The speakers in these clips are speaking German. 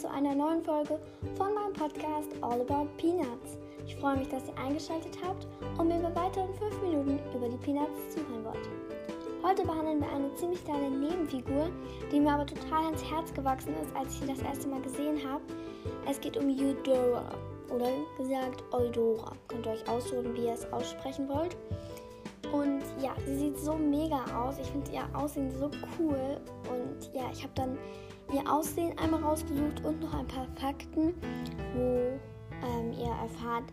zu einer neuen Folge von meinem Podcast All About Peanuts. Ich freue mich, dass ihr eingeschaltet habt und mir über weiteren 5 Minuten über die Peanuts zuhören wollt. Heute behandeln wir eine ziemlich kleine Nebenfigur, die mir aber total ans Herz gewachsen ist, als ich sie das erste Mal gesehen habe. Es geht um Eudora oder gesagt Eudora. Könnt ihr euch aussuchen, wie ihr es aussprechen wollt. Und ja, sie sieht so mega aus. Ich finde ihr Aussehen so cool. Und ja, ich habe dann ihr Aussehen einmal rausgesucht und noch ein paar Fakten, wo ähm, ihr erfahrt,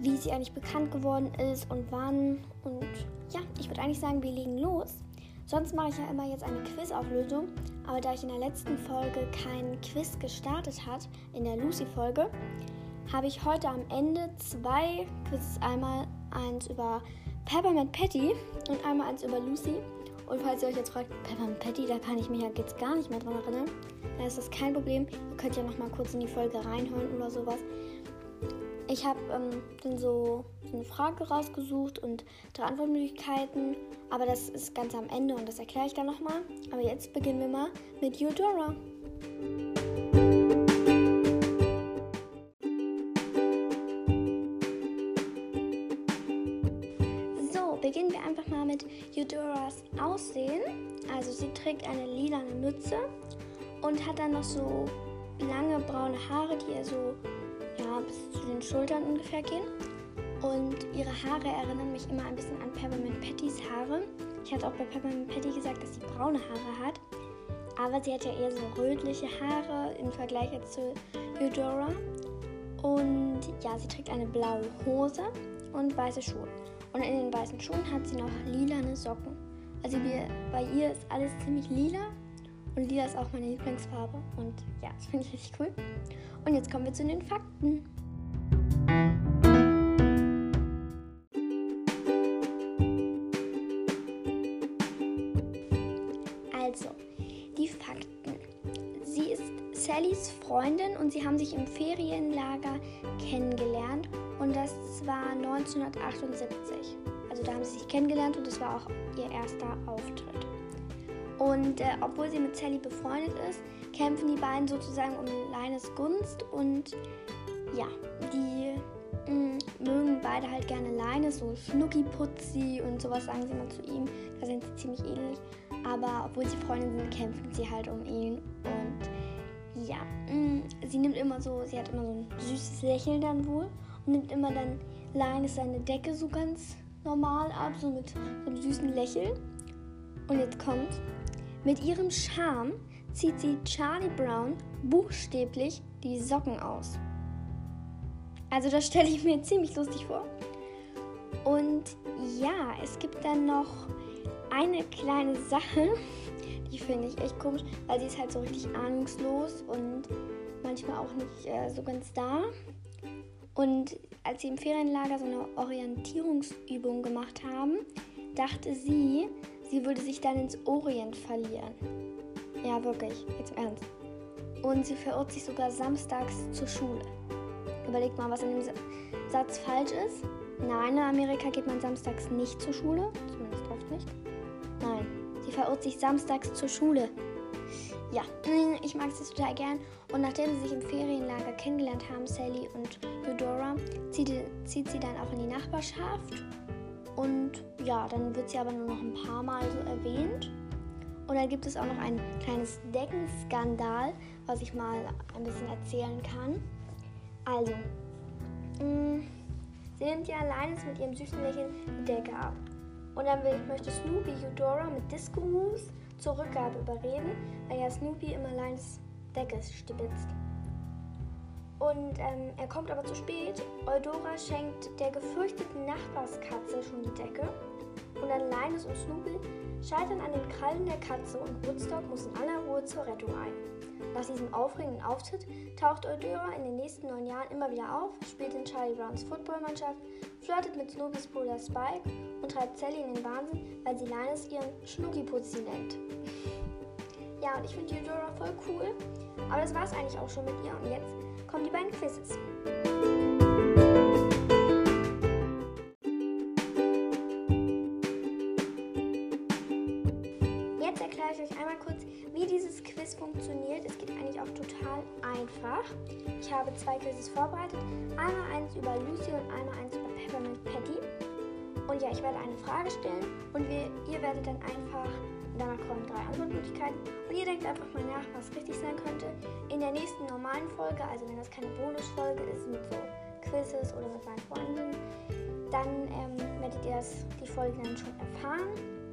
wie sie eigentlich bekannt geworden ist und wann. Und ja, ich würde eigentlich sagen, wir legen los. Sonst mache ich ja immer jetzt eine Quiz-Auflösung, aber da ich in der letzten Folge kein Quiz gestartet hat, in der Lucy-Folge, habe ich heute am Ende zwei Quizzes. Einmal eins über Peppermint Patty und einmal eins über Lucy. Und falls ihr euch jetzt fragt, Peppermint Patty, da kann ich mich ja jetzt gar nicht mehr dran erinnern, dann ist das kein Problem. Ihr könnt ja noch mal kurz in die Folge reinhören oder sowas. Ich habe ähm, dann so, so eine Frage rausgesucht und drei Antwortmöglichkeiten, aber das ist ganz am Ende und das erkläre ich dann nochmal. Aber jetzt beginnen wir mal mit Eudora. Beginnen wir einfach mal mit Eudoras Aussehen. Also sie trägt eine lilane Mütze und hat dann noch so lange braune Haare, die ihr so ja, bis zu den Schultern ungefähr gehen. Und ihre Haare erinnern mich immer ein bisschen an Peppermint Pattys Haare. Ich hatte auch bei Peppermint Patty gesagt, dass sie braune Haare hat. Aber sie hat ja eher so rötliche Haare im Vergleich jetzt zu Eudora. Und ja, sie trägt eine blaue Hose und weiße Schuhe. Und in den weißen Schuhen hat sie noch lilane Socken. Also wir, bei ihr ist alles ziemlich lila. Und lila ist auch meine Lieblingsfarbe. Und ja, das finde ich richtig cool. Und jetzt kommen wir zu den Fakten. Sallys Freundin und sie haben sich im Ferienlager kennengelernt und das war 1978. Also da haben sie sich kennengelernt und das war auch ihr erster Auftritt. Und äh, obwohl sie mit Sally befreundet ist, kämpfen die beiden sozusagen um Leines Gunst und ja, die mm, mögen beide halt gerne Leine, so Schnucki-Putzi und sowas sagen sie immer zu ihm. Da sind sie ziemlich ähnlich. Aber obwohl sie Freunde sind, kämpfen sie halt um ihn. Und ja, mm, sie nimmt immer so, sie hat immer so ein süßes Lächeln dann wohl und nimmt immer dann Leines seine Decke so ganz normal ab, so mit so einem süßen Lächeln. Und jetzt kommt, mit ihrem Charme zieht sie Charlie Brown buchstäblich die Socken aus. Also das stelle ich mir ziemlich lustig vor. Und ja, es gibt dann noch eine kleine Sache, die finde ich echt komisch, weil sie ist halt so richtig ahnungslos und manchmal auch nicht äh, so ganz da. Und als sie im Ferienlager so eine Orientierungsübung gemacht haben, dachte sie, sie würde sich dann ins Orient verlieren. Ja, wirklich, jetzt im Ernst. Und sie verirrt sich sogar samstags zur Schule. Überlegt mal, was in dem Satz falsch ist. Nein, in Amerika geht man samstags nicht zur Schule. Zumindest oft nicht. Nein, sie verirrt sich samstags zur Schule. Ja, ich mag sie total gern. Und nachdem sie sich im Ferienlager kennengelernt haben, Sally und Eudora, zieht, zieht sie dann auch in die Nachbarschaft. Und ja, dann wird sie aber nur noch ein paar Mal so erwähnt. Und dann gibt es auch noch ein kleines Deckenskandal, was ich mal ein bisschen erzählen kann. Also, mh, mm, sie nimmt ja alleine mit ihrem süßen Lächeln die Decke ab. Und dann will, möchte Snoopy Eudora mit Disco Moves zur Rückgabe überreden, weil ja Snoopy immer Lines Decke stibitzt. Und ähm, er kommt aber zu spät. Eudora schenkt der gefürchteten Nachbarskatze schon die Decke. Und dann Linus und Snoopy scheitern an den Krallen der Katze und Woodstock muss in aller Ruhe zur Rettung ein. Nach diesem aufregenden Auftritt taucht Eudora in den nächsten neun Jahren immer wieder auf, spielt in Charlie Browns Footballmannschaft, flirtet mit Snoopys Bruder Spike und treibt Sally in den Wahnsinn, weil sie Linus ihren Schnuckiputzi nennt. ja, und ich finde Eudora voll cool, aber das war es eigentlich auch schon mit ihr und jetzt kommen die beiden Quizzes. Dieses Quiz funktioniert. Es geht eigentlich auch total einfach. Ich habe zwei Quizzes vorbereitet. Einmal eins über Lucy und einmal eins über Peppermint Patty. Und ja, ich werde eine Frage stellen und wir, ihr werdet dann einfach, danach kommen drei Antwortmöglichkeiten und ihr denkt einfach mal nach, was richtig sein könnte. In der nächsten normalen Folge, also wenn das keine Bonusfolge ist mit so Quizzes oder mit meinen Freunden, dann ähm, werdet ihr das, die Folge dann schon erfahren.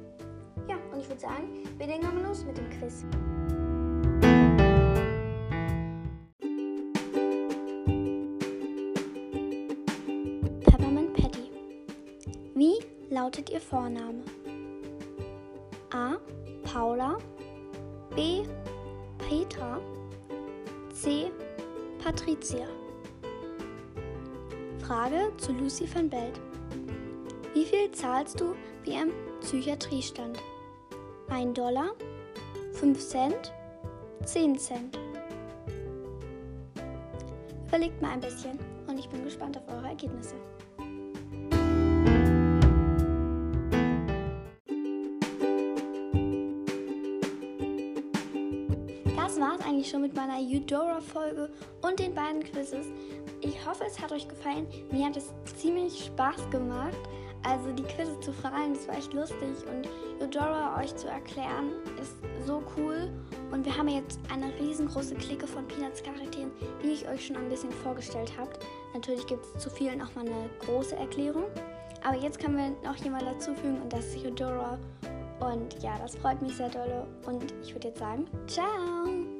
Ja, und ich würde sagen, wir legen mal los mit dem Quiz. Peppermint Patty. Wie lautet Ihr Vorname? A. Paula. B. Petra. C. Patricia. Frage zu Lucy van Belt. Wie viel zahlst du wie im Psychiatriestand? 1 Dollar, 5 Cent, 10 Cent. Überlegt mal ein bisschen und ich bin gespannt auf eure Ergebnisse. Das war es eigentlich schon mit meiner Eudora-Folge und den beiden Quizzes. Ich hoffe, es hat euch gefallen. Mir hat es ziemlich Spaß gemacht. Also die Quizze zu fragen, das war echt lustig und Eudora euch zu erklären, ist so cool. Und wir haben jetzt eine riesengroße Clique von Peanuts Charakteren, die ich euch schon ein bisschen vorgestellt habe. Natürlich gibt es zu vielen auch mal eine große Erklärung. Aber jetzt können wir noch jemand dazufügen und das ist Eudora. Und ja, das freut mich sehr doll. Und ich würde jetzt sagen, ciao!